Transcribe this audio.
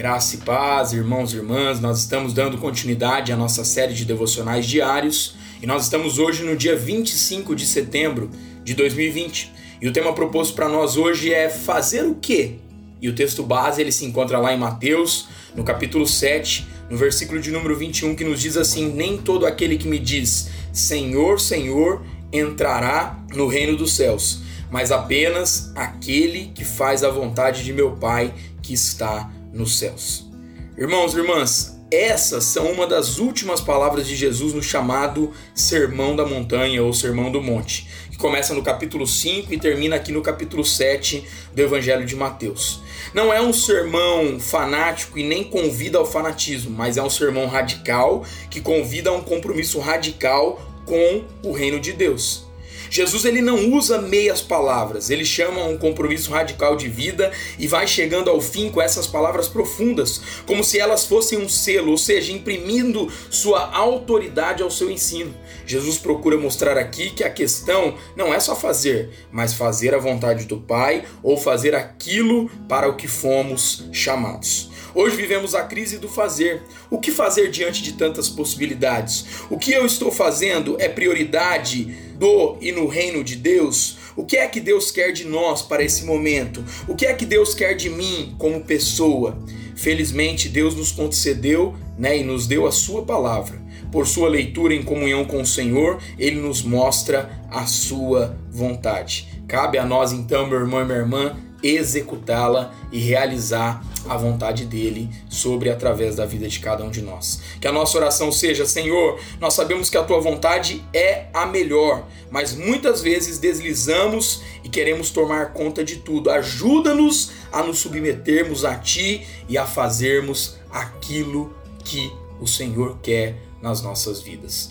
Graça e paz, irmãos e irmãs, nós estamos dando continuidade à nossa série de devocionais diários e nós estamos hoje no dia 25 de setembro de 2020. E o tema proposto para nós hoje é fazer o quê? E o texto base ele se encontra lá em Mateus, no capítulo 7, no versículo de número 21, que nos diz assim: Nem todo aquele que me diz Senhor, Senhor entrará no reino dos céus, mas apenas aquele que faz a vontade de meu Pai que está nos céus. Irmãos e irmãs, essas são uma das últimas palavras de Jesus no chamado Sermão da Montanha ou Sermão do Monte, que começa no capítulo 5 e termina aqui no capítulo 7 do Evangelho de Mateus. Não é um sermão fanático e nem convida ao fanatismo, mas é um sermão radical que convida a um compromisso radical com o reino de Deus. Jesus ele não usa meias palavras, ele chama um compromisso radical de vida e vai chegando ao fim com essas palavras profundas, como se elas fossem um selo, ou seja, imprimindo sua autoridade ao seu ensino. Jesus procura mostrar aqui que a questão não é só fazer, mas fazer a vontade do Pai ou fazer aquilo para o que fomos chamados. Hoje vivemos a crise do fazer. O que fazer diante de tantas possibilidades? O que eu estou fazendo é prioridade do e no reino de Deus? O que é que Deus quer de nós para esse momento? O que é que Deus quer de mim como pessoa? Felizmente, Deus nos concedeu né, e nos deu a sua palavra. Por sua leitura em comunhão com o Senhor, ele nos mostra a sua vontade. Cabe a nós, então, meu irmão e minha irmã, executá-la e realizar a vontade dele sobre através da vida de cada um de nós. Que a nossa oração seja: Senhor, nós sabemos que a tua vontade é a melhor, mas muitas vezes deslizamos e queremos tomar conta de tudo. Ajuda-nos a nos submetermos a ti e a fazermos aquilo que o Senhor quer nas nossas vidas.